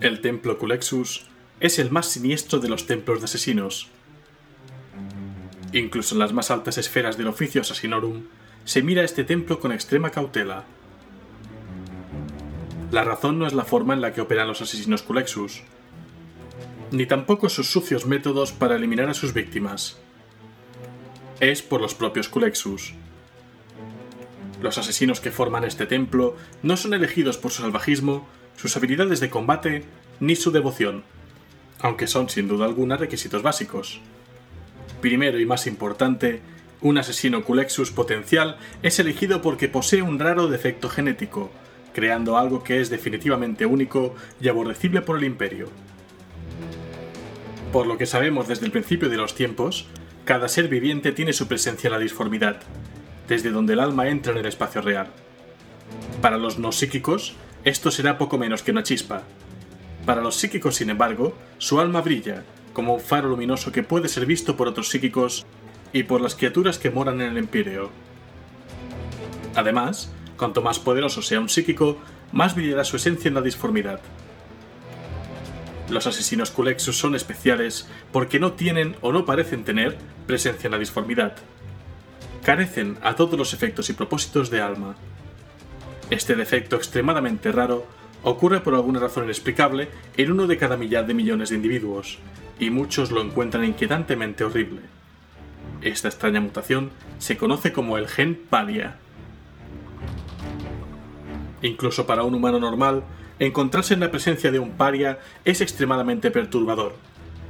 El templo Culexus es el más siniestro de los templos de asesinos. Incluso en las más altas esferas del oficio assassinorum se mira este templo con extrema cautela. La razón no es la forma en la que operan los asesinos Culexus, ni tampoco sus sucios métodos para eliminar a sus víctimas. Es por los propios Culexus. Los asesinos que forman este templo no son elegidos por su salvajismo, sus habilidades de combate ni su devoción, aunque son sin duda alguna requisitos básicos. Primero y más importante, un asesino Culexus potencial es elegido porque posee un raro defecto genético, creando algo que es definitivamente único y aborrecible por el imperio. Por lo que sabemos desde el principio de los tiempos, cada ser viviente tiene su presencia en la disformidad, desde donde el alma entra en el espacio real. Para los no psíquicos, esto será poco menos que una chispa. Para los psíquicos, sin embargo, su alma brilla, como un faro luminoso que puede ser visto por otros psíquicos y por las criaturas que moran en el Empíreo. Además, cuanto más poderoso sea un psíquico, más brillará su esencia en la disformidad. Los asesinos Culexus son especiales porque no tienen o no parecen tener presencia en la disformidad. Carecen a todos los efectos y propósitos de alma. Este defecto extremadamente raro ocurre por alguna razón inexplicable en uno de cada millar de millones de individuos, y muchos lo encuentran inquietantemente horrible. Esta extraña mutación se conoce como el gen paria. Incluso para un humano normal, encontrarse en la presencia de un paria es extremadamente perturbador,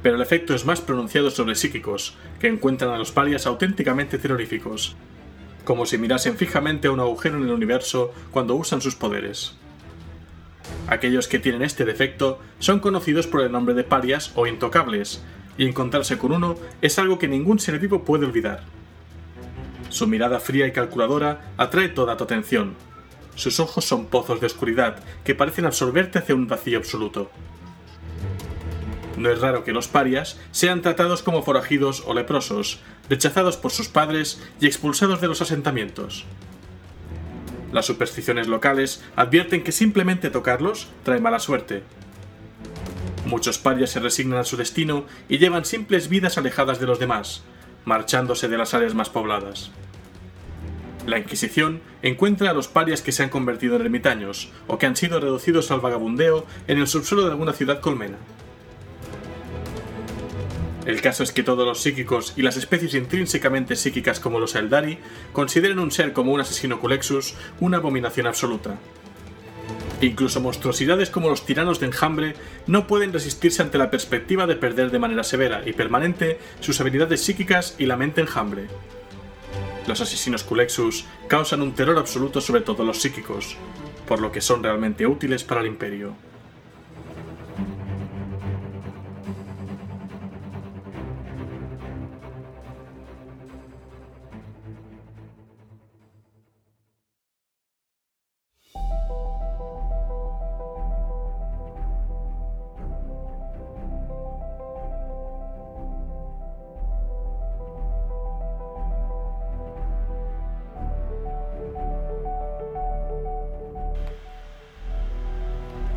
pero el efecto es más pronunciado sobre psíquicos, que encuentran a los parias auténticamente terroríficos, como si mirasen fijamente a un agujero en el universo cuando usan sus poderes. Aquellos que tienen este defecto son conocidos por el nombre de parias o intocables, y encontrarse con uno es algo que ningún ser vivo puede olvidar. Su mirada fría y calculadora atrae toda tu atención. Sus ojos son pozos de oscuridad que parecen absorberte hacia un vacío absoluto. No es raro que los parias sean tratados como forajidos o leprosos, rechazados por sus padres y expulsados de los asentamientos. Las supersticiones locales advierten que simplemente tocarlos trae mala suerte. Muchos parias se resignan a su destino y llevan simples vidas alejadas de los demás, marchándose de las áreas más pobladas. La Inquisición encuentra a los parias que se han convertido en ermitaños o que han sido reducidos al vagabundeo en el subsuelo de alguna ciudad colmena. El caso es que todos los psíquicos y las especies intrínsecamente psíquicas como los Eldari consideran un ser como un asesino Culexus una abominación absoluta. Incluso monstruosidades como los tiranos de enjambre no pueden resistirse ante la perspectiva de perder de manera severa y permanente sus habilidades psíquicas y la mente enjambre. Los asesinos Culexus causan un terror absoluto sobre todos los psíquicos, por lo que son realmente útiles para el imperio.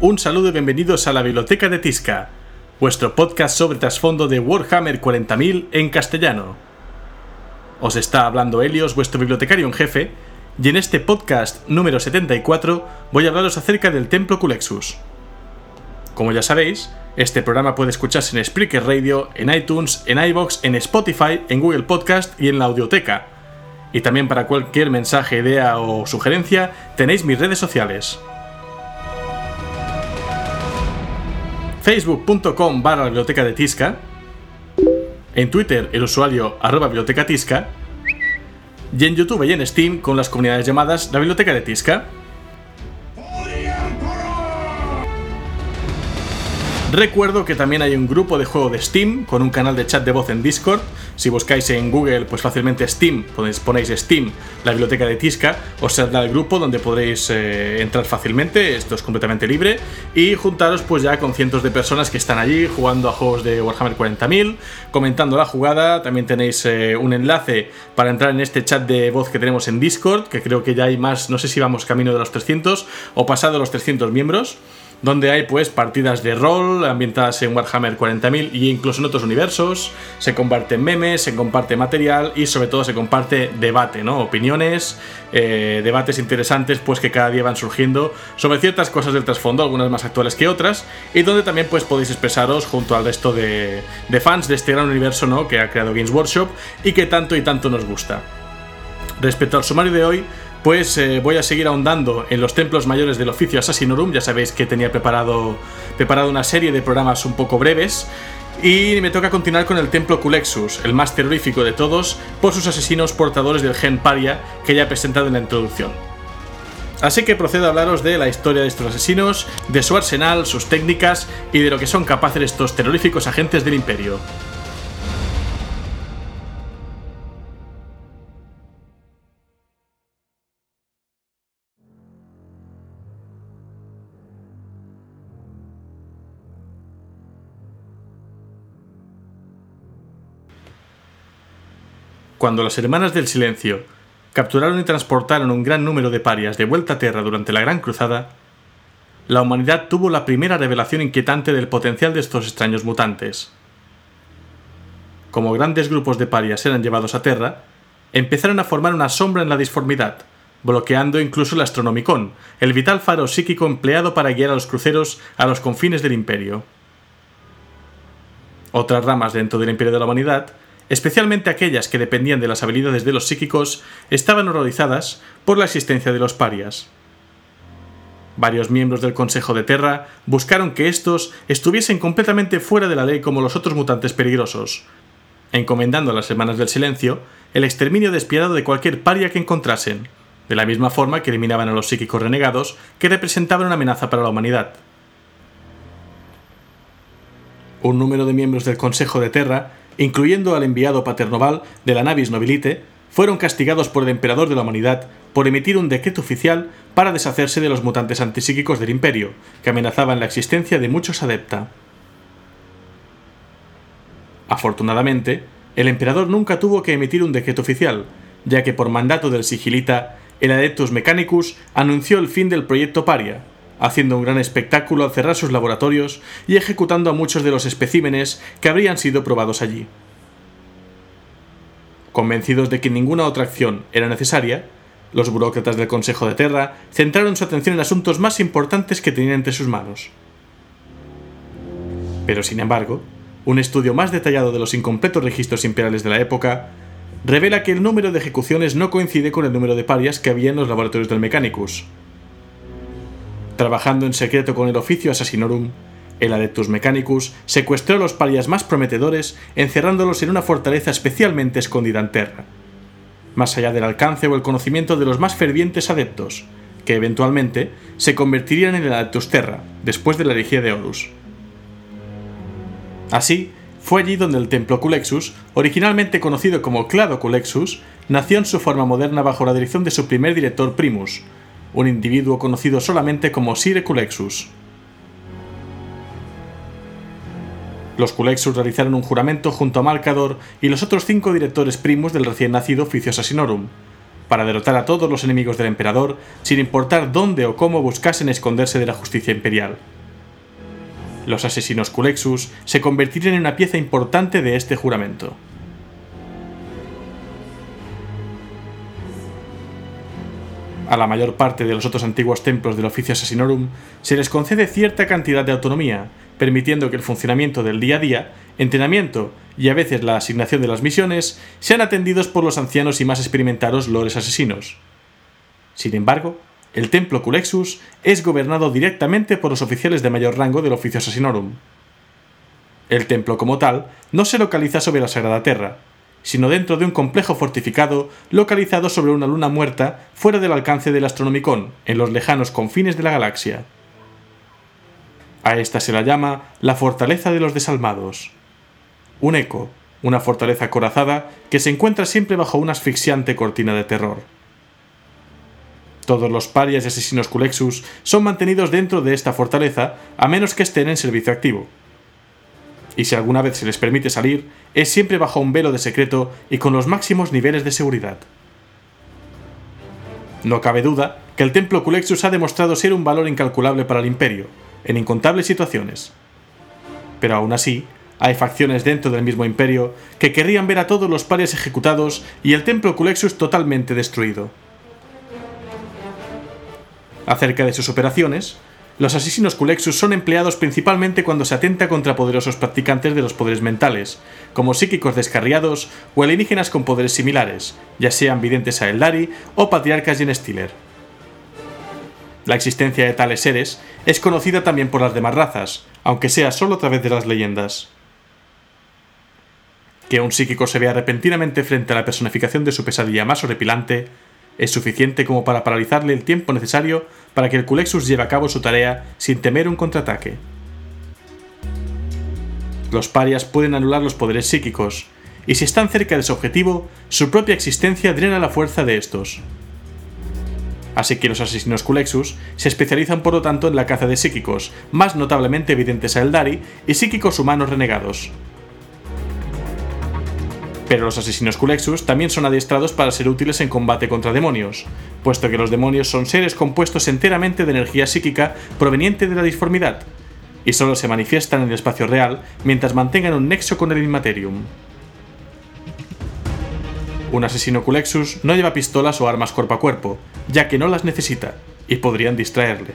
Un saludo y bienvenidos a la Biblioteca de Tisca, vuestro podcast sobre trasfondo de Warhammer 40.000 en castellano. Os está hablando Helios, vuestro bibliotecario en jefe, y en este podcast número 74 voy a hablaros acerca del Templo Culexus. Como ya sabéis, este programa puede escucharse en Spreaker Radio, en iTunes, en iBox, en Spotify, en Google Podcast y en la Audioteca. Y también para cualquier mensaje, idea o sugerencia tenéis mis redes sociales. facebook.com barra biblioteca de Tisca, en Twitter el usuario arroba biblioteca Tisca, y en YouTube y en Steam con las comunidades llamadas la biblioteca de Tisca. Recuerdo que también hay un grupo de juego de Steam con un canal de chat de voz en Discord. Si buscáis en Google, pues fácilmente Steam, ponéis, Steam, la biblioteca de Tisca, os saldrá el grupo donde podréis eh, entrar fácilmente. Esto es completamente libre y juntaros pues ya con cientos de personas que están allí jugando a juegos de Warhammer 40.000, comentando la jugada. También tenéis eh, un enlace para entrar en este chat de voz que tenemos en Discord, que creo que ya hay más, no sé si vamos camino de los 300 o pasado los 300 miembros. Donde hay pues partidas de rol ambientadas en Warhammer 40.000 y incluso en otros universos, se comparten memes, se comparte material y sobre todo se comparte debate, ¿no? Opiniones, eh, debates interesantes pues que cada día van surgiendo sobre ciertas cosas del trasfondo, algunas más actuales que otras, y donde también pues podéis expresaros junto al resto de, de fans de este gran universo, ¿no? Que ha creado Games Workshop y que tanto y tanto nos gusta. Respecto al sumario de hoy, pues eh, voy a seguir ahondando en los templos mayores del oficio Assassinorum. Ya sabéis que tenía preparado, preparado una serie de programas un poco breves. Y me toca continuar con el templo Culexus, el más terrorífico de todos, por sus asesinos portadores del gen paria que ya he presentado en la introducción. Así que procedo a hablaros de la historia de estos asesinos, de su arsenal, sus técnicas y de lo que son capaces estos terroríficos agentes del imperio. Cuando las Hermanas del Silencio capturaron y transportaron un gran número de parias de vuelta a Tierra durante la Gran Cruzada, la humanidad tuvo la primera revelación inquietante del potencial de estos extraños mutantes. Como grandes grupos de parias eran llevados a Terra, empezaron a formar una sombra en la disformidad, bloqueando incluso el Astronomicon, el vital faro psíquico empleado para guiar a los cruceros a los confines del Imperio. Otras ramas dentro del Imperio de la Humanidad especialmente aquellas que dependían de las habilidades de los psíquicos, estaban horrorizadas por la existencia de los parias. Varios miembros del Consejo de Terra buscaron que estos estuviesen completamente fuera de la ley como los otros mutantes peligrosos, encomendando a las Hermanas del Silencio el exterminio despiadado de cualquier paria que encontrasen, de la misma forma que eliminaban a los psíquicos renegados que representaban una amenaza para la humanidad. Un número de miembros del Consejo de Terra incluyendo al enviado paternoval de la Navis Nobilite, fueron castigados por el emperador de la humanidad por emitir un decreto oficial para deshacerse de los mutantes antipsíquicos del imperio, que amenazaban la existencia de muchos adepta. Afortunadamente, el emperador nunca tuvo que emitir un decreto oficial, ya que por mandato del sigilita, el Adeptus Mechanicus anunció el fin del proyecto Paria, haciendo un gran espectáculo al cerrar sus laboratorios y ejecutando a muchos de los especímenes que habrían sido probados allí. Convencidos de que ninguna otra acción era necesaria, los burócratas del Consejo de Terra centraron su atención en asuntos más importantes que tenían entre sus manos. Pero sin embargo, un estudio más detallado de los incompletos registros imperiales de la época revela que el número de ejecuciones no coincide con el número de parias que había en los laboratorios del Mechanicus, Trabajando en secreto con el oficio Assassinorum, el Adeptus Mechanicus secuestró a los parias más prometedores, encerrándolos en una fortaleza especialmente escondida en Terra, más allá del alcance o el conocimiento de los más fervientes adeptos, que eventualmente se convertirían en el Adeptus Terra, después de la herejía de Horus. Así, fue allí donde el templo Culexus, originalmente conocido como Clado Culexus, nació en su forma moderna bajo la dirección de su primer director Primus, un individuo conocido solamente como Sire Culexus. Los Culexus realizaron un juramento junto a Malcador y los otros cinco directores primos del recién nacido Oficio Assassinorum, para derrotar a todos los enemigos del emperador, sin importar dónde o cómo buscasen esconderse de la justicia imperial. Los asesinos Culexus se convertirían en una pieza importante de este juramento. A la mayor parte de los otros antiguos templos del oficio Assassinorum se les concede cierta cantidad de autonomía, permitiendo que el funcionamiento del día a día, entrenamiento y a veces la asignación de las misiones sean atendidos por los ancianos y más experimentados lores asesinos. Sin embargo, el templo Culexus es gobernado directamente por los oficiales de mayor rango del oficio Assassinorum. El templo como tal no se localiza sobre la Sagrada Terra, sino dentro de un complejo fortificado localizado sobre una luna muerta fuera del alcance del Astronomicon, en los lejanos confines de la galaxia. A esta se la llama la Fortaleza de los Desalmados. Un eco, una fortaleza corazada que se encuentra siempre bajo una asfixiante cortina de terror. Todos los parias y asesinos Culexus son mantenidos dentro de esta fortaleza a menos que estén en servicio activo, y si alguna vez se les permite salir, es siempre bajo un velo de secreto y con los máximos niveles de seguridad. No cabe duda que el templo Culexus ha demostrado ser un valor incalculable para el imperio, en incontables situaciones. Pero aún así, hay facciones dentro del mismo imperio que querrían ver a todos los parias ejecutados y el templo Culexus totalmente destruido. Acerca de sus operaciones, los asesinos Culexus son empleados principalmente cuando se atenta contra poderosos practicantes de los poderes mentales, como psíquicos descarriados o alienígenas con poderes similares, ya sean videntes a Eldari o patriarcas Gen Stiller. La existencia de tales seres es conocida también por las demás razas, aunque sea solo a través de las leyendas. Que un psíquico se vea repentinamente frente a la personificación de su pesadilla más horripilante es suficiente como para paralizarle el tiempo necesario para que el Culexus lleve a cabo su tarea sin temer un contraataque. Los parias pueden anular los poderes psíquicos, y si están cerca de su objetivo, su propia existencia drena la fuerza de estos. Así que los asesinos Culexus se especializan por lo tanto en la caza de psíquicos, más notablemente evidentes a Eldari, y psíquicos humanos renegados, pero los asesinos Culexus también son adiestrados para ser útiles en combate contra demonios, puesto que los demonios son seres compuestos enteramente de energía psíquica proveniente de la disformidad, y solo se manifiestan en el espacio real mientras mantengan un nexo con el Immaterium. Un asesino Culexus no lleva pistolas o armas cuerpo a cuerpo, ya que no las necesita, y podrían distraerle.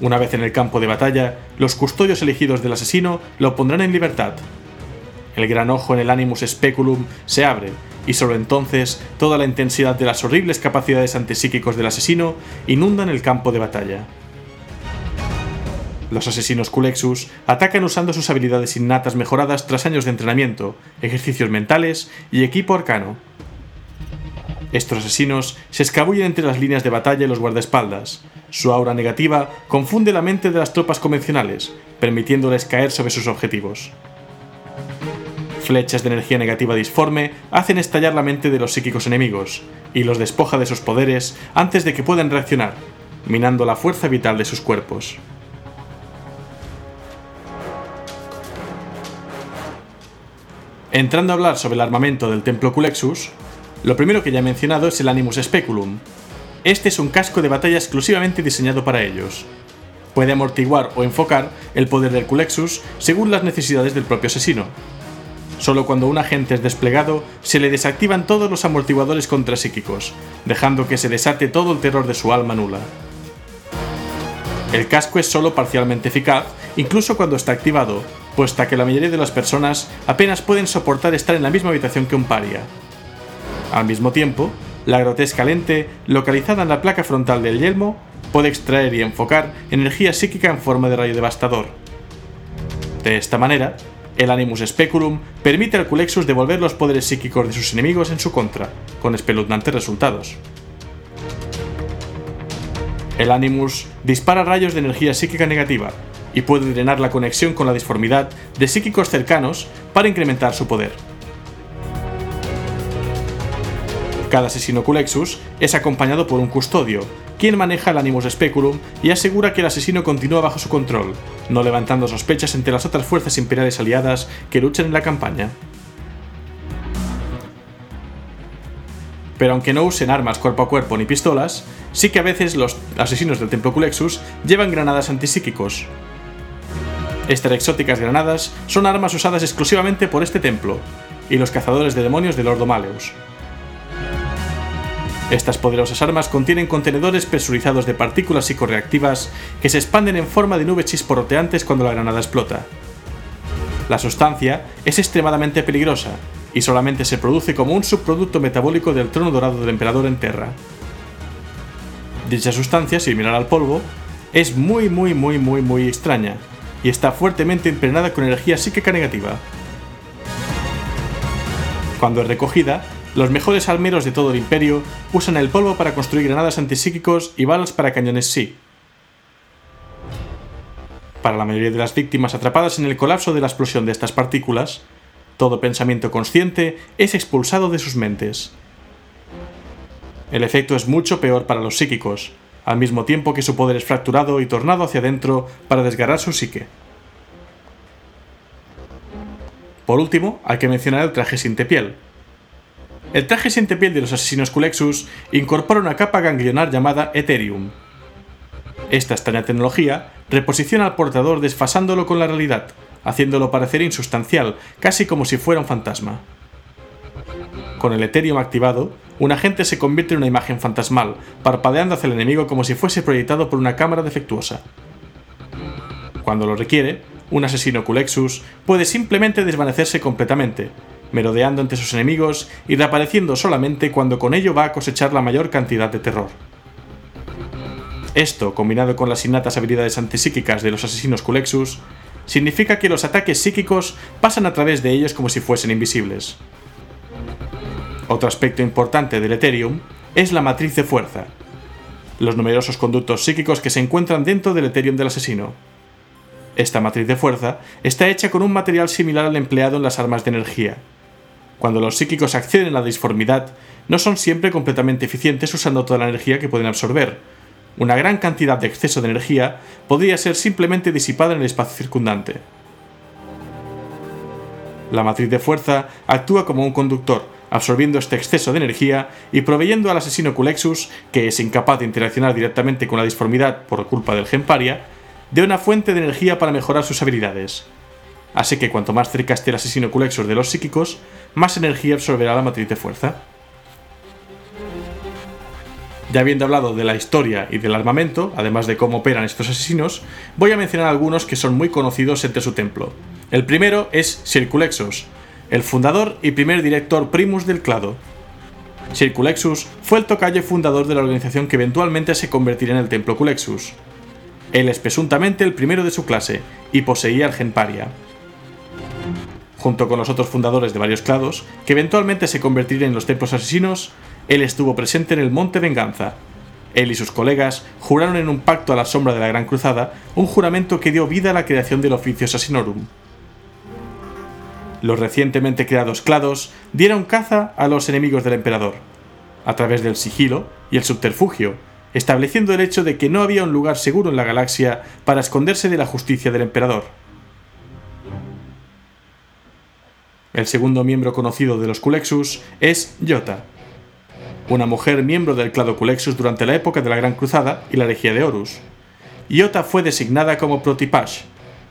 Una vez en el campo de batalla, los custodios elegidos del asesino lo pondrán en libertad, el gran ojo en el Animus Speculum se abre, y solo entonces toda la intensidad de las horribles capacidades antipsíquicos del asesino inundan el campo de batalla. Los asesinos Culexus atacan usando sus habilidades innatas mejoradas tras años de entrenamiento, ejercicios mentales y equipo arcano. Estos asesinos se escabullen entre las líneas de batalla y los guardaespaldas. Su aura negativa confunde la mente de las tropas convencionales, permitiéndoles caer sobre sus objetivos flechas de energía negativa disforme hacen estallar la mente de los psíquicos enemigos, y los despoja de sus poderes antes de que puedan reaccionar, minando la fuerza vital de sus cuerpos. Entrando a hablar sobre el armamento del templo Culexus, lo primero que ya he mencionado es el Animus Speculum. Este es un casco de batalla exclusivamente diseñado para ellos. Puede amortiguar o enfocar el poder del Culexus según las necesidades del propio asesino, Solo cuando un agente es desplegado se le desactivan todos los amortiguadores contrapsíquicos, dejando que se desate todo el terror de su alma nula. El casco es solo parcialmente eficaz, incluso cuando está activado, puesto que la mayoría de las personas apenas pueden soportar estar en la misma habitación que un paria. Al mismo tiempo, la grotesca lente, localizada en la placa frontal del yelmo, puede extraer y enfocar energía psíquica en forma de rayo devastador. De esta manera, el Animus Speculum permite al Culexus devolver los poderes psíquicos de sus enemigos en su contra, con espeluznantes resultados. El Animus dispara rayos de energía psíquica negativa y puede drenar la conexión con la disformidad de psíquicos cercanos para incrementar su poder. Cada asesino Culexus es acompañado por un custodio, quien maneja el Animus Speculum y asegura que el asesino continúa bajo su control, no levantando sospechas entre las otras fuerzas imperiales aliadas que luchan en la campaña. Pero aunque no usen armas cuerpo a cuerpo ni pistolas, sí que a veces los asesinos del Templo Culexus llevan granadas antipsíquicos. Estas exóticas granadas son armas usadas exclusivamente por este templo y los cazadores de demonios del Ordo Maleus. Estas poderosas armas contienen contenedores presurizados de partículas psicoreactivas que se expanden en forma de nubes chisporroteantes cuando la granada explota. La sustancia es extremadamente peligrosa y solamente se produce como un subproducto metabólico del trono dorado del emperador en Terra. Dicha sustancia, similar al polvo, es muy muy muy muy muy extraña y está fuertemente impregnada con energía psíquica negativa. Cuando es recogida, los mejores almeros de todo el imperio usan el polvo para construir granadas antipsíquicos y balas para cañones sí. Para la mayoría de las víctimas atrapadas en el colapso de la explosión de estas partículas, todo pensamiento consciente es expulsado de sus mentes. El efecto es mucho peor para los psíquicos, al mismo tiempo que su poder es fracturado y tornado hacia adentro para desgarrar su psique. Por último, hay que mencionar el traje sin piel, el traje siente piel de los asesinos Culexus incorpora una capa ganglionar llamada Ethereum. Esta extraña tecnología reposiciona al portador desfasándolo con la realidad, haciéndolo parecer insustancial, casi como si fuera un fantasma. Con el Ethereum activado, un agente se convierte en una imagen fantasmal, parpadeando hacia el enemigo como si fuese proyectado por una cámara defectuosa. Cuando lo requiere, un asesino Culexus puede simplemente desvanecerse completamente, merodeando entre sus enemigos y reapareciendo solamente cuando con ello va a cosechar la mayor cantidad de terror. Esto, combinado con las innatas habilidades antipsíquicas de los asesinos Culexus, significa que los ataques psíquicos pasan a través de ellos como si fuesen invisibles. Otro aspecto importante del Ethereum es la matriz de fuerza, los numerosos conductos psíquicos que se encuentran dentro del Ethereum del asesino. Esta matriz de fuerza está hecha con un material similar al empleado en las armas de energía. Cuando los psíquicos acceden a la disformidad, no son siempre completamente eficientes usando toda la energía que pueden absorber. Una gran cantidad de exceso de energía podría ser simplemente disipada en el espacio circundante. La matriz de fuerza actúa como un conductor, absorbiendo este exceso de energía y proveyendo al asesino Culexus, que es incapaz de interaccionar directamente con la disformidad por culpa del Gemparia, de una fuente de energía para mejorar sus habilidades. Así que cuanto más cerca esté el asesino Culexus de los psíquicos, más energía absorberá la matriz de fuerza. Ya habiendo hablado de la historia y del armamento, además de cómo operan estos asesinos, voy a mencionar algunos que son muy conocidos entre su templo. El primero es Circulexus, el fundador y primer director primus del clado. Circulexus fue el tocayo fundador de la organización que eventualmente se convertiría en el Templo Culexus. Él es presuntamente el primero de su clase y poseía el Genparia. Junto con los otros fundadores de varios clados, que eventualmente se convertirían en los templos asesinos, él estuvo presente en el Monte Venganza. Él y sus colegas juraron en un pacto a la sombra de la Gran Cruzada un juramento que dio vida a la creación del oficio Assassinorum. Los recientemente creados clados dieron caza a los enemigos del emperador, a través del sigilo y el subterfugio, estableciendo el hecho de que no había un lugar seguro en la galaxia para esconderse de la justicia del emperador. El segundo miembro conocido de los Culexus es Yota, una mujer miembro del clado Culexus durante la época de la Gran Cruzada y la Legía de Horus. Yota fue designada como Protipash,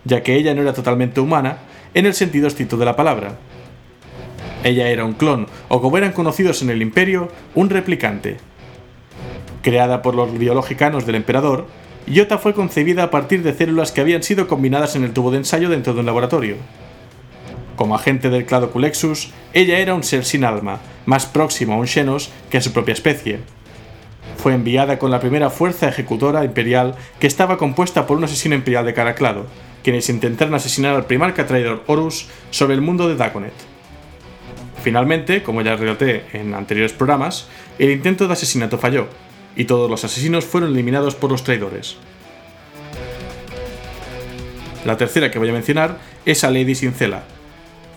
ya que ella no era totalmente humana en el sentido estricto de la palabra. Ella era un clon, o como eran conocidos en el imperio, un replicante. Creada por los biologicanos del emperador, Iota fue concebida a partir de células que habían sido combinadas en el tubo de ensayo dentro de un laboratorio. Como agente del clado Culexus, ella era un ser sin alma, más próximo a un Xenos que a su propia especie. Fue enviada con la primera fuerza ejecutora imperial que estaba compuesta por un asesino imperial de Caraclado, quienes intentaron asesinar al primarca traidor Horus sobre el mundo de Daconet. Finalmente, como ya relaté en anteriores programas, el intento de asesinato falló, y todos los asesinos fueron eliminados por los traidores. La tercera que voy a mencionar es a Lady Sincela.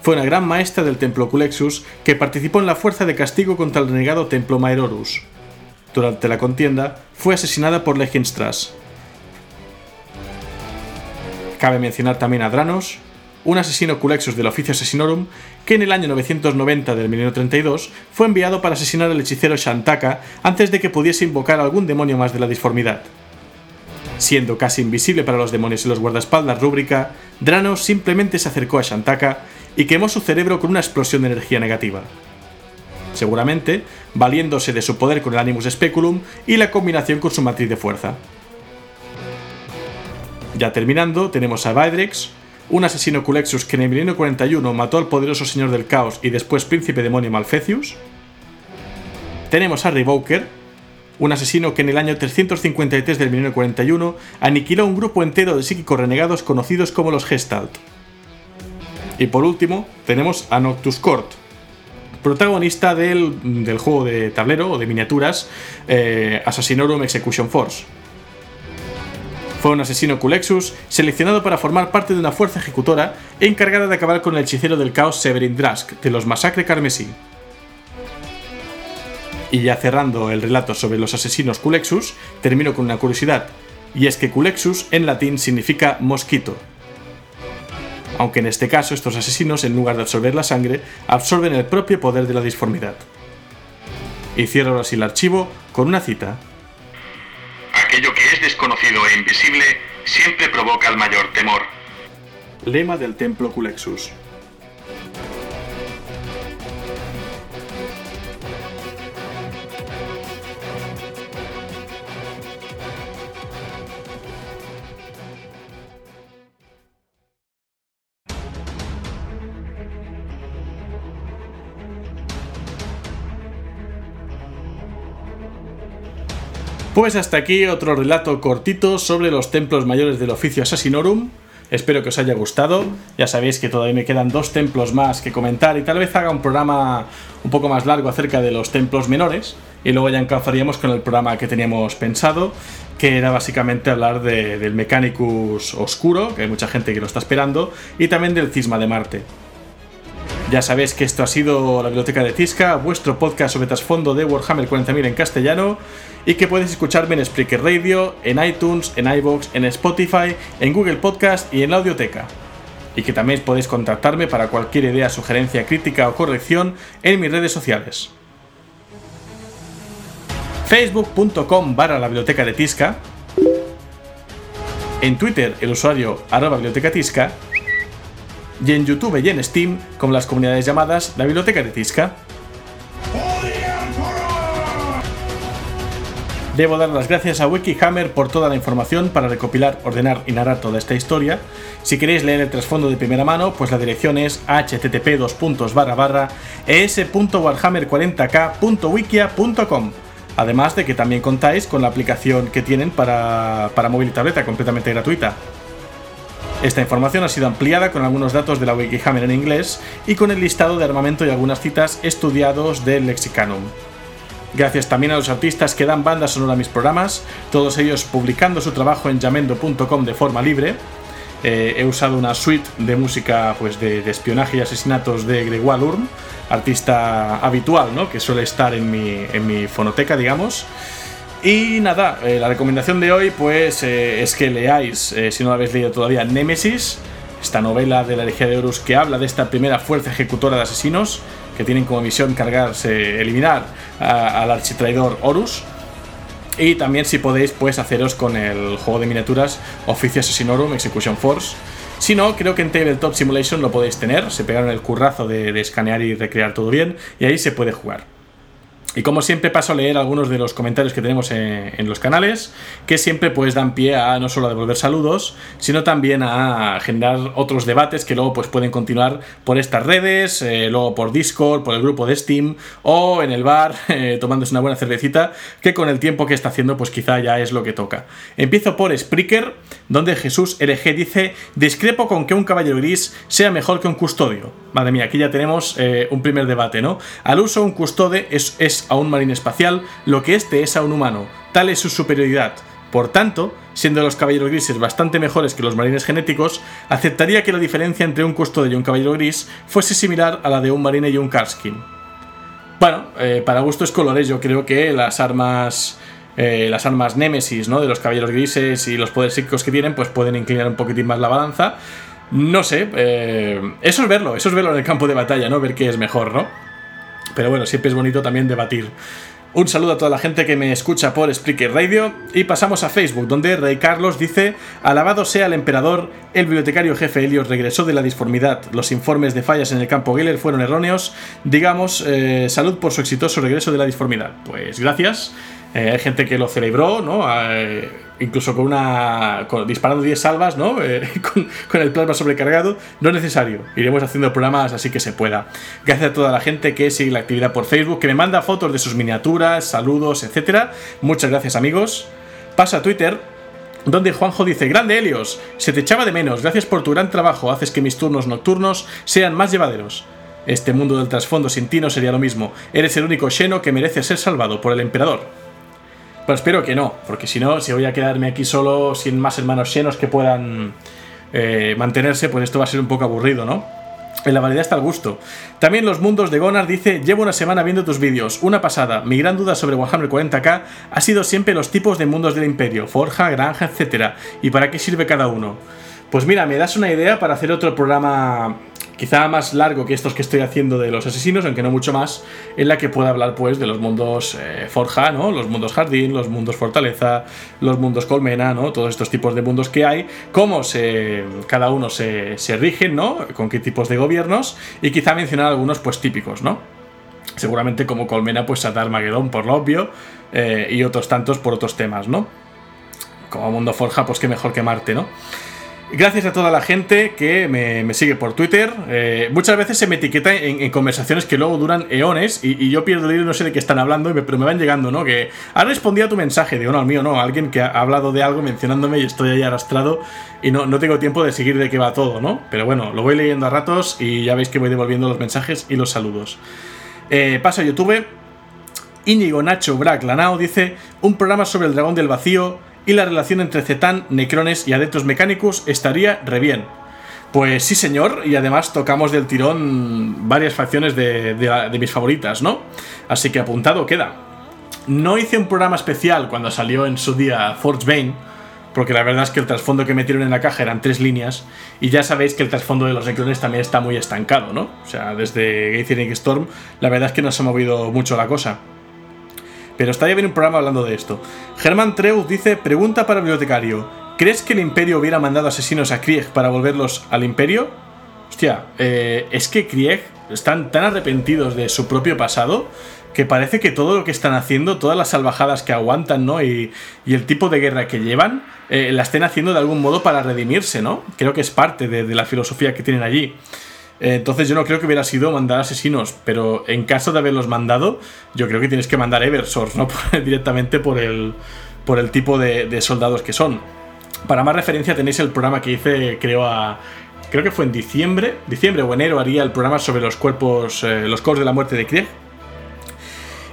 Fue una gran maestra del templo Culexus que participó en la fuerza de castigo contra el renegado templo Maerorus. Durante la contienda, fue asesinada por Legienstras, Cabe mencionar también a Dranos, un asesino Culexus del oficio Asesinorum, que en el año 990 del milenio 32 fue enviado para asesinar al hechicero Shantaka antes de que pudiese invocar algún demonio más de la disformidad. Siendo casi invisible para los demonios y los guardaespaldas rúbrica, Dranos simplemente se acercó a Shantaka y quemó su cerebro con una explosión de energía negativa. Seguramente valiéndose de su poder con el Animus Speculum y la combinación con su matriz de fuerza. Ya terminando, tenemos a Vaedrex, un asesino Culexus que en el milenio 41 mató al poderoso señor del caos y después príncipe demonio Malfecius. Tenemos a Revoker, un asesino que en el año 353 del milenio 41 aniquiló un grupo entero de psíquicos renegados conocidos como los Gestalt. Y por último, tenemos a Noctus Court, protagonista del, juego de tablero o de miniaturas eh, Assassinorum Execution Force. Fue un asesino Culexus seleccionado para formar parte de una fuerza ejecutora encargada de acabar con el hechicero del caos Severin Drask de los Masacre Carmesí. Y ya cerrando el relato sobre los asesinos Culexus, termino con una curiosidad, y es que Culexus en latín significa mosquito. Aunque en este caso estos asesinos, en lugar de absorber la sangre, absorben el propio poder de la disformidad. Y cierro así el archivo con una cita. Aquello que es es desconocido e invisible siempre provoca el mayor temor. Lema del Templo Culexus. Pues hasta aquí otro relato cortito sobre los templos mayores del oficio Assassinorum. Espero que os haya gustado. Ya sabéis que todavía me quedan dos templos más que comentar y tal vez haga un programa un poco más largo acerca de los templos menores. Y luego ya encazaríamos con el programa que teníamos pensado, que era básicamente hablar del Mechanicus Oscuro, que hay mucha gente que lo está esperando, y también del Cisma de Marte. Ya sabéis que esto ha sido la Biblioteca de Tisca, vuestro podcast sobre trasfondo de Warhammer 40.000 en castellano, y que puedes escucharme en Spreaker Radio, en iTunes, en iVoox, en Spotify, en Google Podcast y en la Audioteca. Y que también podéis contactarme para cualquier idea, sugerencia, crítica o corrección en mis redes sociales. Facebook.com barra la biblioteca de Tisca. En Twitter el usuario arroba biblioteca Tisca y en YouTube y en Steam con las comunidades llamadas la Biblioteca de Tisca. Debo dar las gracias a Wikihammer por toda la información para recopilar, ordenar y narrar toda esta historia. Si queréis leer el trasfondo de primera mano, pues la dirección es http es.warhammer40k.wikia.com. Además de que también contáis con la aplicación que tienen para, para móvil y tableta completamente gratuita. Esta información ha sido ampliada con algunos datos de la Wikihammer en inglés y con el listado de armamento y algunas citas estudiados del Lexicanum. Gracias también a los artistas que dan banda sonora a mis programas, todos ellos publicando su trabajo en yamendo.com de forma libre. Eh, he usado una suite de música pues, de, espionaje y asesinatos de Gregoire Urm, artista habitual ¿no? que suele estar en mi, en mi fonoteca, digamos. Y nada, eh, la recomendación de hoy pues eh, es que leáis, eh, si no lo habéis leído todavía, Nemesis, esta novela de la Legia de Horus que habla de esta primera fuerza ejecutora de asesinos que tienen como misión cargarse, eliminar al architraidor Horus. Y también si podéis pues haceros con el juego de miniaturas Oficio Assassinorum Execution Force. Si no, creo que en Tabletop Simulation lo podéis tener, se pegaron el currazo de escanear y recrear todo bien y ahí se puede jugar. Y como siempre paso a leer algunos de los comentarios que tenemos en, los canales, que siempre pues dan pie a no solo a devolver saludos, sino también a generar otros debates que luego pues pueden continuar por estas redes, eh, luego por Discord, por el grupo de Steam o en el bar eh, tomándose una buena cervecita, que con el tiempo que está haciendo pues quizá ya es lo que toca. Empiezo por Spreaker, donde Jesús LG dice, discrepo con que un caballero gris sea mejor que un custodio. Madre mía, aquí ya tenemos eh, un primer debate, ¿no? Al uso un custode es a un marine espacial lo que este es a un humano, tal es su superioridad. Por tanto, siendo los caballeros grises bastante mejores que los marines genéticos, aceptaría que la diferencia entre un custodio y un caballero gris fuese similar a la de un marine y un Karskin. Bueno, eh, para gustos colores, yo creo que las armas. Eh, las armas Némesis, ¿no? De los caballeros grises y los poderes psíquicos que tienen, pues pueden inclinar un poquitín más la balanza. No sé, eh, eso es verlo, eso es verlo en el campo de batalla, ¿no? Ver qué es mejor, ¿no? Pero bueno, siempre es bonito también debatir. Un saludo a toda la gente que me escucha por Spreaker Radio y pasamos a Facebook, donde Rey Carlos dice: Alabado sea el emperador, el bibliotecario jefe Helios regresó de la disformidad. Los informes de fallas en el campo Geller fueron erróneos. Digamos, eh, salud por su exitoso regreso de la disformidad. Pues gracias. Eh, hay gente que lo celebró, ¿no? Eh, incluso con una. disparando 10 salvas, ¿no? Eh, con, el plasma sobrecargado. No es necesario. Iremos haciendo programas así que se pueda. Gracias a toda la gente que sigue la actividad por Facebook, que me manda fotos de sus miniaturas, saludos, etc. Muchas gracias, amigos. Pasa a Twitter, donde Juanjo dice, grande Helios, se te echaba de menos, gracias por tu gran trabajo, haces que mis turnos nocturnos sean más llevaderos. Este mundo del trasfondo sin ti no sería lo mismo, eres el único Xeno que merece ser salvado por el emperador. Pero espero que no, porque si no, si voy a quedarme aquí solo sin más hermanos llenos que puedan eh, mantenerse, pues esto va a ser un poco aburrido, ¿no? En la variedad está el gusto. También los mundos de Gonar dice, llevo una semana viendo tus vídeos, una pasada. Mi gran duda sobre Warhammer 40k ha sido siempre los tipos de mundos del imperio, forja, granja, etc. ¿Y para qué sirve cada uno? Pues mira, me das una idea para hacer otro programa quizá más largo que estos que estoy haciendo de los asesinos, aunque no mucho más, en la que pueda hablar pues de los mundos eh, Forja, ¿no? Los mundos Jardín, los mundos Fortaleza, los mundos Colmena, ¿no? Todos estos tipos de mundos que hay, cómo se, cada uno se, se rigen, ¿no? Con qué tipos de gobiernos y quizá mencionar algunos pues típicos, ¿no? Seguramente como Colmena pues Satar Magedón por lo obvio eh, y otros tantos por otros temas, ¿no? Como mundo Forja pues qué mejor que Marte, ¿no? Gracias a toda la gente que me, sigue por Twitter. Eh, muchas veces se me etiqueta en, conversaciones que luego duran eones y, yo pierdo el hilo no sé de qué están hablando, pero me van llegando, ¿no? Que ha respondido a tu mensaje. Digo, no, al mío no. Alguien que ha hablado de algo mencionándome y estoy ahí arrastrado y no, no tengo tiempo de seguir de qué va todo, ¿no? Pero bueno, lo voy leyendo a ratos y ya veis que voy devolviendo los mensajes y los saludos. Eh, paso a YouTube. Íñigo Nacho Brack Lanao dice: Un programa sobre el dragón del vacío y la relación entre Zetán, Necrones y adeptos mecánicos estaría re bien. Pues sí, señor, y además tocamos del tirón varias facciones de, mis favoritas, ¿no? Así que apuntado queda. No hice un programa especial cuando salió en su día Forge Bane, porque la verdad es que el trasfondo que metieron en la caja eran tres líneas, y ya sabéis que el trasfondo de los Necrones también está muy estancado, ¿no? O sea, desde Gathering Storm, la verdad es que no se ha movido mucho la cosa. Pero estaría bien un programa hablando de esto. Germán Treus dice: Pregunta para el bibliotecario. ¿Crees que el Imperio hubiera mandado asesinos a Krieg para volverlos al Imperio? Hostia, eh, es que Krieg están tan arrepentidos de su propio pasado que parece que todo lo que están haciendo, todas las salvajadas que aguantan, ¿no? Y, el tipo de guerra que llevan, eh, la estén haciendo de algún modo para redimirse, ¿no? Creo que es parte de la filosofía que tienen allí. Entonces yo no creo que hubiera sido mandar asesinos, pero en caso de haberlos mandado, yo creo que tienes que mandar Eversource, ¿no? Directamente por el, por el tipo de, soldados que son. Para más referencia tenéis el programa que hice, creo, a, creo que fue en diciembre, diciembre o enero haría el programa sobre los cuerpos, eh, los corps de la muerte de Krieg.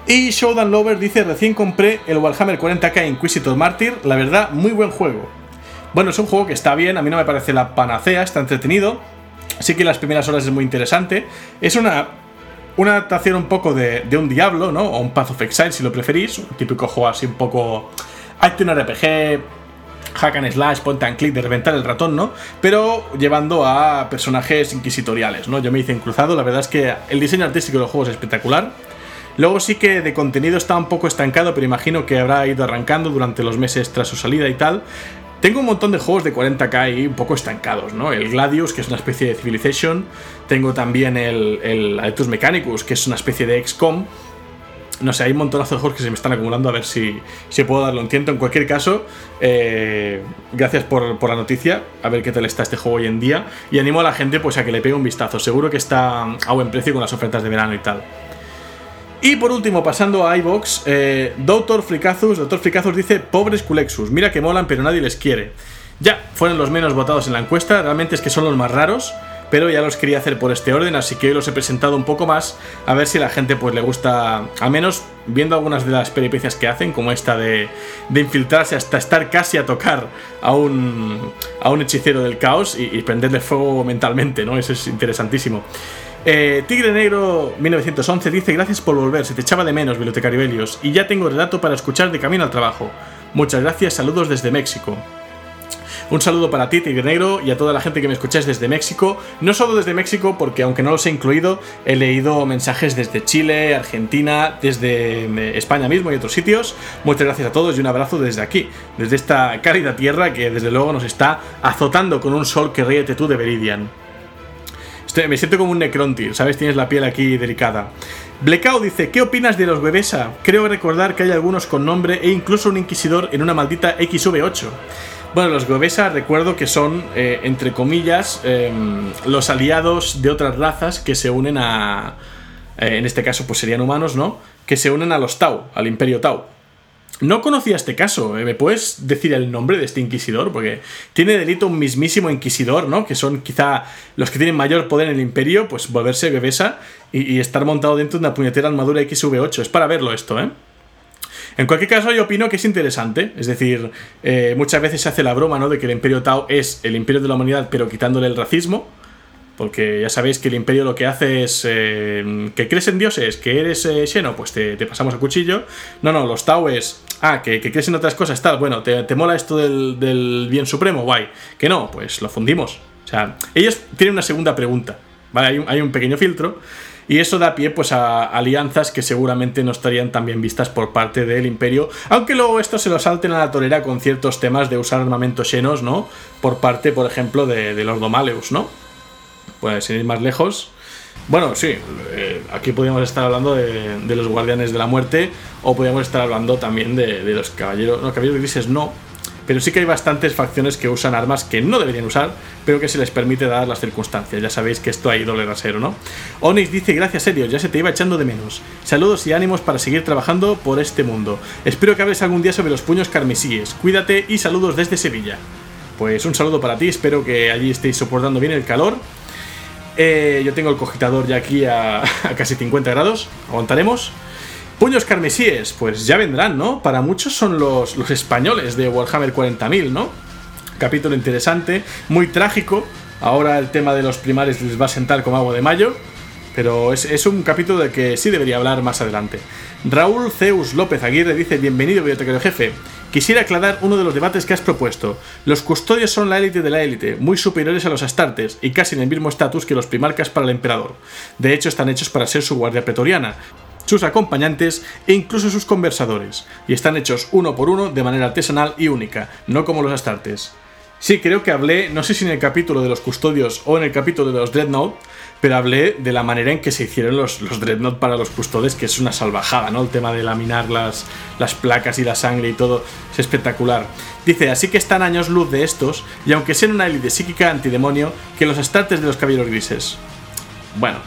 Y Showdown Lover dice, recién compré el Warhammer 40k Inquisitor Martyr, la verdad, muy buen juego. Bueno, es un juego que está bien, a mí no me parece la panacea, está entretenido, Sí que las primeras horas es muy interesante. Es una, una adaptación un poco de, un Diablo, ¿no? O un Path of Exile, si lo preferís. Un típico juego así un poco... Action RPG, hack and slash, point and click, de reventar el ratón, ¿no? Pero llevando a personajes inquisitoriales, ¿no? Yo me hice en cruzado, la verdad es que el diseño artístico de los juegos es espectacular. Luego sí que de contenido está un poco estancado, pero imagino que habrá ido arrancando durante los meses tras su salida y tal. Tengo un montón de juegos de 40k ahí un poco estancados, ¿no? El Gladius, que es una especie de Civilization. Tengo también el, el Adeptus Mechanicus, que es una especie de XCOM. No sé, hay un montonazo de juegos que se me están acumulando a ver si, si puedo darlo un tiento. En cualquier caso, eh, gracias por, por, la noticia, a ver qué tal está este juego hoy en día. Y animo a la gente pues a que le pegue un vistazo. Seguro que está a buen precio con las ofertas de verano y tal. Y por último, pasando a iBox, eh, Doctor Fricazus, Doctor Fricazus dice: Pobres Culexus, mira que molan, pero nadie les quiere. Ya, fueron los menos votados en la encuesta, realmente es que son los más raros, pero ya los quería hacer por este orden, así que hoy los he presentado un poco más, a ver si a la gente pues le gusta, al menos viendo algunas de las peripecias que hacen, como esta de, de infiltrarse hasta estar casi a tocar a un, a un hechicero del caos y, y prenderle fuego mentalmente, ¿no? Eso es interesantísimo. Eh, Tigre Negro 1911 dice gracias por volver, se te echaba de menos, bibliotecario Helios, y ya tengo relato para escuchar de camino al trabajo. Muchas gracias, saludos desde México. Un saludo para ti, Tigre Negro, y a toda la gente que me escucháis desde México. No solo desde México, porque aunque no los he incluido, he leído mensajes desde Chile, Argentina, desde eh, España mismo y otros sitios. Muchas gracias a todos y un abrazo desde aquí, desde esta cálida tierra que desde luego nos está azotando con un sol que ríete tú de Veridian me siento como un Necrontyr, ¿sabes? Tienes la piel aquí delicada. Blackout dice, ¿qué opinas de los Bebesa? Creo recordar que hay algunos con nombre e incluso un inquisidor en una maldita XV8. Bueno, los Bebesa recuerdo que son, eh, entre comillas, em, los aliados de otras razas que se unen a... Eh, en este caso, pues serían humanos, ¿no? Que se unen a los Tau, al Imperio Tau. No conocía este caso. ¿eh? ¿Me puedes decir el nombre de este inquisidor? Porque tiene delito un mismísimo inquisidor, ¿no? Que son quizá los que tienen mayor poder en el imperio, pues volverse bebesa y, estar montado dentro de una puñetera armadura XV8. Es para verlo esto, ¿eh? En cualquier caso, yo opino que es interesante. Es decir, eh, muchas veces se hace la broma, ¿no? De que el imperio Tao es el imperio de la humanidad, pero quitándole el racismo. Porque ya sabéis que el imperio lo que hace es eh, que crees en dioses, que eres eh, Xeno, pues te, pasamos a cuchillo. No, no, los Tau es, ah, que, crees en otras cosas, tal, bueno, te, mola esto del, bien supremo, guay. Que no, pues lo fundimos. O sea, ellos tienen una segunda pregunta. ¿vale? Hay un, hay un pequeño filtro. Y eso da pie pues a alianzas que seguramente no estarían tan bien vistas por parte del imperio, aunque luego esto se lo salten a la torera con ciertos temas de usar armamentos llenos, ¿no? Por parte, por ejemplo, de, de los Domaleus, ¿no? Pues sin ir más lejos, bueno, sí, eh, aquí podríamos estar hablando de, los Guardianes de la Muerte o podríamos estar hablando también de, de, los Caballeros. No, Caballeros Grises no, pero sí que hay bastantes facciones que usan armas que no deberían usar, pero que se les permite dar las circunstancias. Ya sabéis que esto hay doble rasero, ¿no? Onyx dice: Gracias, serio, ya se te iba echando de menos. Saludos y ánimos para seguir trabajando por este mundo. Espero que hables algún día sobre los puños carmesíes. Cuídate y saludos desde Sevilla. Pues un saludo para ti, espero que allí estéis soportando bien el calor eh, yo tengo el cogitador ya aquí a, casi 50 grados. Aguantaremos. Puños carmesíes, pues ya vendrán, ¿no? Para muchos son los, los españoles de Warhammer 40.000, ¿no? Capítulo interesante, muy trágico. Ahora el tema de los primares les va a sentar como agua de mayo. Pero es, es un capítulo del que sí debería hablar más adelante. Raúl Zeus López Aguirre dice: Bienvenido, bibliotecario jefe. Quisiera aclarar uno de los debates que has propuesto. Los custodios son la élite de la élite, muy superiores a los astartes y casi en el mismo estatus que los primarcas para el emperador. De hecho, están hechos para ser su guardia pretoriana, sus acompañantes e incluso sus conversadores, y están hechos uno por uno de manera artesanal y única, no como los astartes. Sí, creo que hablé, no sé si en el capítulo de los custodios o en el capítulo de los Dreadnought, pero hablé de la manera en que se hicieron los, los Dreadnought para los custodes, que es una salvajada, ¿no? El tema de laminar las, las placas y la sangre y todo es espectacular. Dice, así que están años luz de estos, y aunque sean una élite psíquica antidemonio, que los astartes de los caballeros grises. Bueno,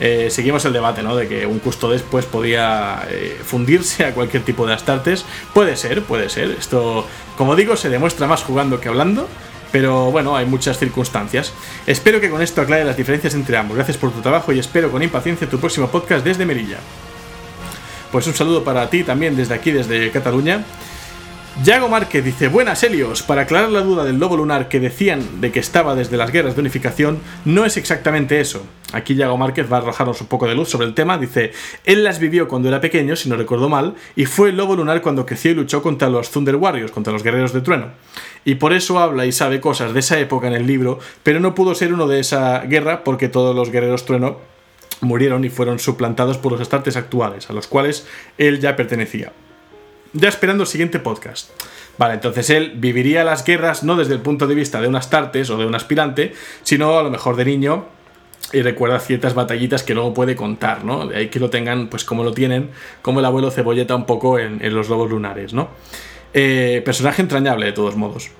eh, seguimos el debate, ¿no? De que un custodes pues podía eh, fundirse a cualquier tipo de astartes. Puede ser, puede ser. Esto, como digo, se demuestra más jugando que hablando. Pero bueno, hay muchas circunstancias. Espero que con esto aclare las diferencias entre ambos. Gracias por tu trabajo y espero con impaciencia tu próximo podcast desde Merilla. Pues un saludo para ti también desde aquí, desde Cataluña. Yago Márquez dice, buenas Helios, para aclarar la duda del lobo lunar que decían de que estaba desde las guerras de unificación, no es exactamente eso. Aquí Yago Márquez va a arrojarnos un poco de luz sobre el tema, dice, él las vivió cuando era pequeño, si no recuerdo mal, y fue el lobo lunar cuando creció y luchó contra los Thunder Warriors, contra los guerreros de trueno. Y por eso habla y sabe cosas de esa época en el libro, pero no pudo ser uno de esa guerra porque todos los guerreros trueno murieron y fueron suplantados por los astartes actuales, a los cuales él ya pertenecía ya esperando el siguiente podcast. Vale, entonces él viviría las guerras no desde el punto de vista de un astartes o de un aspirante, sino a lo mejor de niño y recuerda ciertas batallitas que luego puede contar, ¿no? De ahí que lo tengan, pues como lo tienen, como el abuelo cebolleta un poco en, en los lobos lunares, ¿no? Eh, personaje entrañable, de todos modos.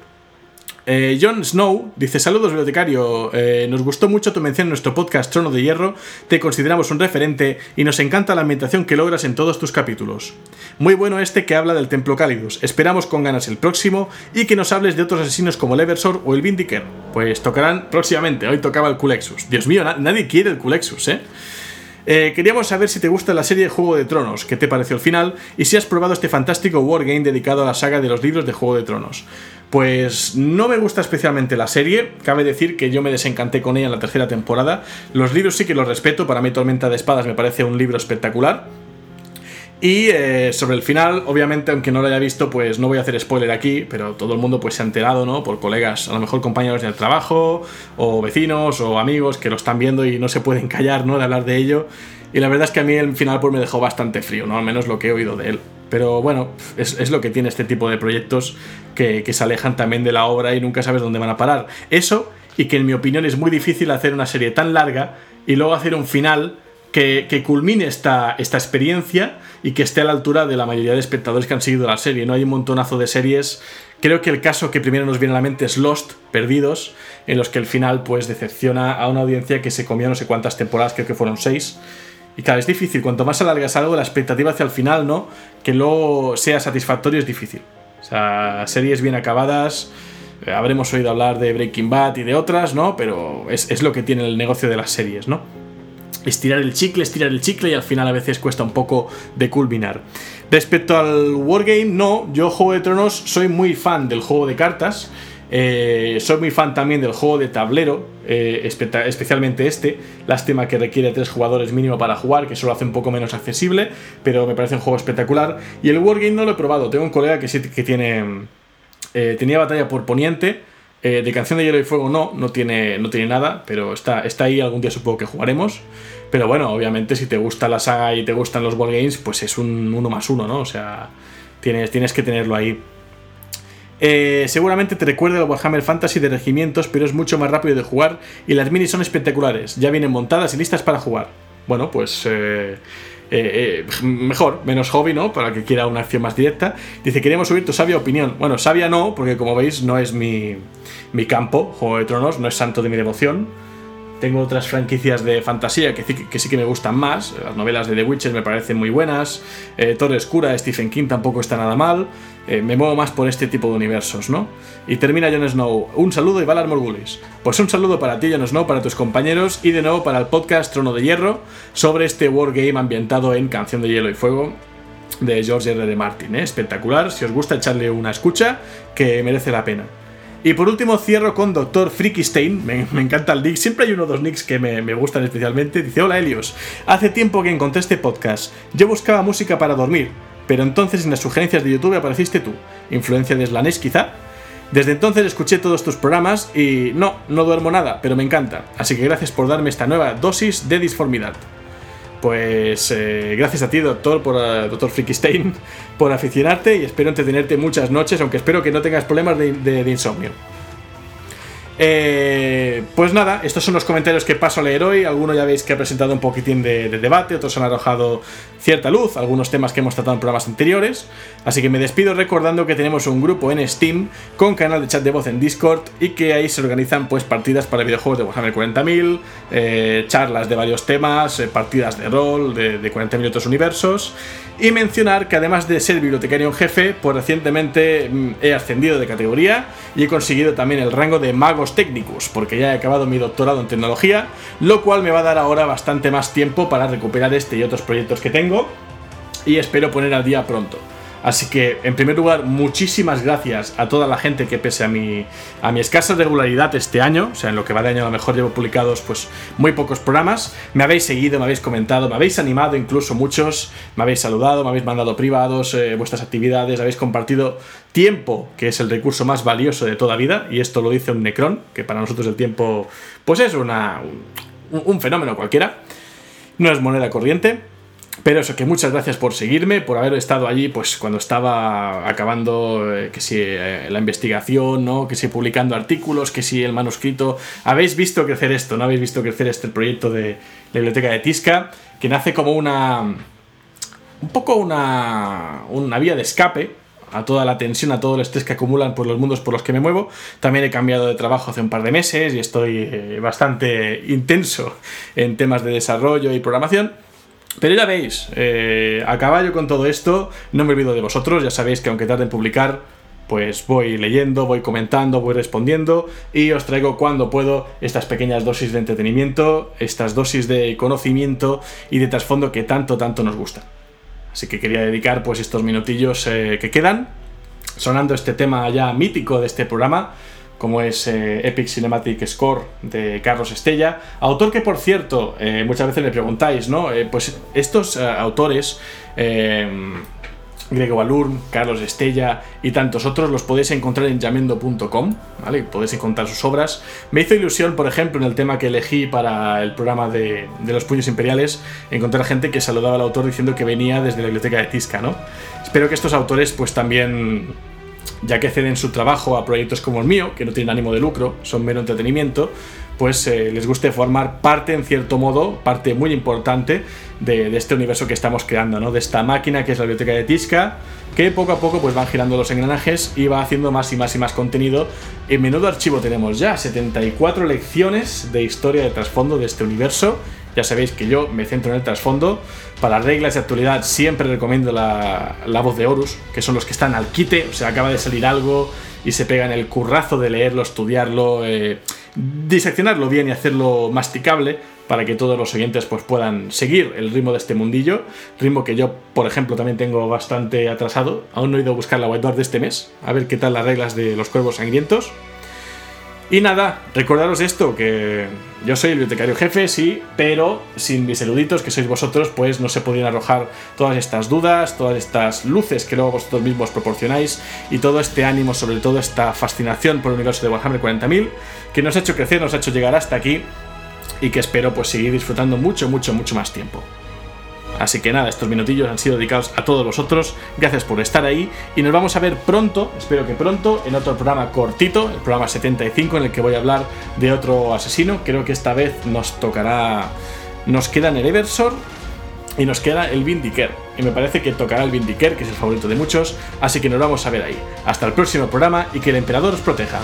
Eh, Jon Snow dice: Saludos, bibliotecario. Eh, nos gustó mucho tu mención en nuestro podcast Trono de Hierro. Te consideramos un referente y nos encanta la ambientación que logras en todos tus capítulos. Muy bueno este que habla del Templo Cálidus. Esperamos con ganas el próximo y que nos hables de otros asesinos como el Eversor o el Vindiker. Pues tocarán próximamente. Hoy tocaba el Culexus. Dios mío, na nadie quiere el Culexus, ¿eh? Eh, queríamos saber si te gusta la serie Juego de Tronos, qué te pareció el final y si has probado este fantástico wargame dedicado a la saga de los libros de Juego de Tronos. Pues no me gusta especialmente la serie, cabe decir que yo me desencanté con ella en la tercera temporada. Los libros sí que los respeto, para mí Tormenta de Espadas me parece un libro espectacular. Y eh, sobre el final, obviamente, aunque no lo haya visto, pues no voy a hacer spoiler aquí, pero todo el mundo pues se ha enterado, ¿no? Por colegas, a lo mejor compañeros del trabajo, o vecinos, o amigos que lo están viendo y no se pueden callar, ¿no? De hablar de ello. Y la verdad es que a mí el final pues me dejó bastante frío, ¿no? Al menos lo que he oído de él. Pero bueno, es, es lo que tiene este tipo de proyectos que, que se alejan también de la obra y nunca sabes dónde van a parar. Eso, y que en mi opinión es muy difícil hacer una serie tan larga y luego hacer un final que, que, culmine esta, esta experiencia y que esté a la altura de la mayoría de espectadores que han seguido la serie. No hay un montonazo de series. Creo que el caso que primero nos viene a la mente es Lost, Perdidos, en los que el final pues decepciona a una audiencia que se comió no sé cuántas temporadas, creo que fueron seis. Y claro, es difícil. Cuanto más alargas algo, la expectativa hacia el final, ¿no? Que luego sea satisfactorio es difícil. O sea, series bien acabadas. Eh, habremos oído hablar de Breaking Bad y de otras, ¿no? Pero es, es lo que tiene el negocio de las series, ¿no? estirar el chicle, estirar el chicle y al final a veces cuesta un poco de culminar. Respecto al Wargame, no, yo Juego de Tronos soy muy fan del juego de cartas. Eh, soy muy fan también del juego de tablero, eh, espe especialmente este. Lástima que requiere tres jugadores mínimo para jugar, que eso lo hace un poco menos accesible, pero me parece un juego espectacular. Y el Wargame no lo he probado. Tengo un colega que sí que tiene. Eh, tenía batalla por Poniente, de Canción de Hielo y Fuego no, no tiene, no tiene nada, pero está, está ahí, algún día supongo que jugaremos. Pero bueno, obviamente si te gusta la saga y te gustan los Games, pues es un uno más uno, ¿no? O sea, tienes, tienes que tenerlo ahí. Eh, seguramente te recuerda el Warhammer Fantasy de regimientos, pero es mucho más rápido de jugar y las minis son espectaculares. Ya vienen montadas y listas para jugar. Bueno, pues eh, eh, mejor, menos hobby, ¿no? Para que quiera una acción más directa. Dice, queremos oír tu sabia opinión. Bueno, sabia no, porque como veis no es mi, mi campo, Juego de Tronos, no es santo de mi devoción. Tengo otras franquicias de fantasía que, sí que me gustan más. Las novelas de The Witcher me parecen muy buenas. Eh, Torre Escura de Stephen King tampoco está nada mal. Eh, me muevo más por este tipo de universos, ¿no? Y termina Jon Snow. Un saludo y Valar Morgulis. Pues un saludo para ti, Jon Snow, para tus compañeros y de nuevo para el podcast Trono de Hierro sobre este wargame ambientado en Canción de Hielo y Fuego de George R. R. Martin. ¿eh? Espectacular. Si os gusta echarle una escucha, que merece la pena. Y por último cierro con Dr. Freaky Stein, me, encanta el nick, siempre hay uno o dos nicks que me, me, gustan especialmente. Dice, hola Helios, hace tiempo que encontré este podcast, yo buscaba música para dormir, pero entonces en las sugerencias de YouTube apareciste tú, influencia de Slanesh quizá. Desde entonces escuché todos tus programas y no, no duermo nada, pero me encanta, así que gracias por darme esta nueva dosis de disformidad. Pues eh, gracias a ti, doctor, por, uh, doctor por aficionarte y espero entretenerte muchas noches, aunque espero que no tengas problemas de insomnio. Eh, pues nada, estos son los comentarios que paso a leer hoy. Algunos ya veis que ha presentado un poquitín de, debate, otros han arrojado cierta luz, algunos temas que hemos tratado en programas anteriores. Así que me despido recordando que tenemos un grupo en Steam con canal de chat de voz en Discord y que ahí se organizan pues partidas para videojuegos de Warhammer 40.000, eh, charlas de varios temas, eh, partidas de rol de, de 40.000 otros universos. Y mencionar que además de ser bibliotecario en jefe, pues recientemente mm, he ascendido de categoría y he conseguido también el rango de magos técnicos, porque ya he acabado mi doctorado en tecnología, lo cual me va a dar ahora bastante más tiempo para recuperar este y otros proyectos que tengo y espero poner al día pronto. Así que, en primer lugar, muchísimas gracias a toda la gente que pese a mi, a mi escasa regularidad este año, o sea, en lo que va de año a lo mejor llevo publicados pues muy pocos programas, me habéis seguido, me habéis comentado, me habéis animado incluso muchos, me habéis saludado, me habéis mandado privados eh, vuestras actividades, habéis compartido tiempo, que es el recurso más valioso de toda vida, y esto lo dice un Necron, que para nosotros el tiempo pues es una, un fenómeno cualquiera, no es moneda corriente. Pero eso, que muchas gracias por seguirme, por haber estado allí, pues cuando estaba acabando, eh, que si eh, la investigación, ¿no? Que si publicando artículos, que si el manuscrito. Habéis visto crecer esto, ¿no? Habéis visto crecer este proyecto de la biblioteca de Tisca, que nace como una. un poco una. una vía de escape a toda la tensión, a todo el estrés que acumulan por los mundos por los que me muevo. También he cambiado de trabajo hace un par de meses y estoy eh, bastante intenso en temas de desarrollo y programación. Pero ya veis, eh, a caballo con todo esto, no me olvido de vosotros, ya sabéis que aunque tarde en publicar, pues voy leyendo, voy comentando, voy respondiendo y os traigo cuando puedo estas pequeñas dosis de entretenimiento, estas dosis de conocimiento y de trasfondo que tanto, tanto nos gustan. Así que quería dedicar pues estos minutillos eh, que quedan, sonando este tema ya mítico de este programa, como es eh, Epic Cinematic Score de Carlos Estella, autor que por cierto, eh, muchas veces me preguntáis, ¿no? Eh, pues estos autores, Grego Balurn, Carlos Estella y tantos otros los podéis encontrar en llamendo.com, ¿vale? Podéis encontrar sus obras. Me hizo ilusión, por ejemplo, en el tema que elegí para el programa de, de los puños imperiales, encontrar gente que saludaba al autor diciendo que venía desde la biblioteca de Tisca, ¿no? Espero que estos autores pues también ya que ceden su trabajo a proyectos como el mío, que no tienen ánimo de lucro, son mero entretenimiento, pues eh, les guste formar parte, en cierto modo, parte muy importante de, este universo que estamos creando, ¿no? De esta máquina que es la biblioteca de Tisca, que poco a poco pues van girando los engranajes y va haciendo más y más y más contenido. En menudo archivo tenemos ya 74 lecciones de historia de trasfondo de este universo. Ya sabéis que yo me centro en el trasfondo, para reglas de actualidad siempre recomiendo la, voz de Horus, que son los que están al quite, o sea, acaba de salir algo y se pegan el currazo de leerlo, estudiarlo, eh, diseccionarlo bien y hacerlo masticable para que todos los oyentes pues, puedan seguir el ritmo de este mundillo. Ritmo que yo, por ejemplo, también tengo bastante atrasado. Aún no he ido a buscar la whiteboard de este mes, a ver qué tal las reglas de los cuervos sangrientos. Y nada, recordaros esto, que yo soy el bibliotecario jefe, sí, pero sin mis eruditos, que sois vosotros, pues no se podrían arrojar todas estas dudas, todas estas luces que luego vosotros mismos proporcionáis y todo este ánimo, sobre todo esta fascinación por el universo de Warhammer 40.000, que nos ha hecho crecer, nos ha hecho llegar hasta aquí y que espero pues seguir disfrutando mucho, mucho, mucho más tiempo. Así que nada, estos minutillos han sido dedicados a todos vosotros. Gracias por estar ahí y nos vamos a ver pronto, espero que pronto, en otro programa cortito, el programa 75, en el que voy a hablar de otro asesino. Creo que esta vez nos tocará. Nos queda el Eversor y nos queda el Vindiker. Y me parece que tocará el Vindiker, que es el favorito de muchos. Así que nos vamos a ver ahí. Hasta el próximo programa y que el emperador os proteja.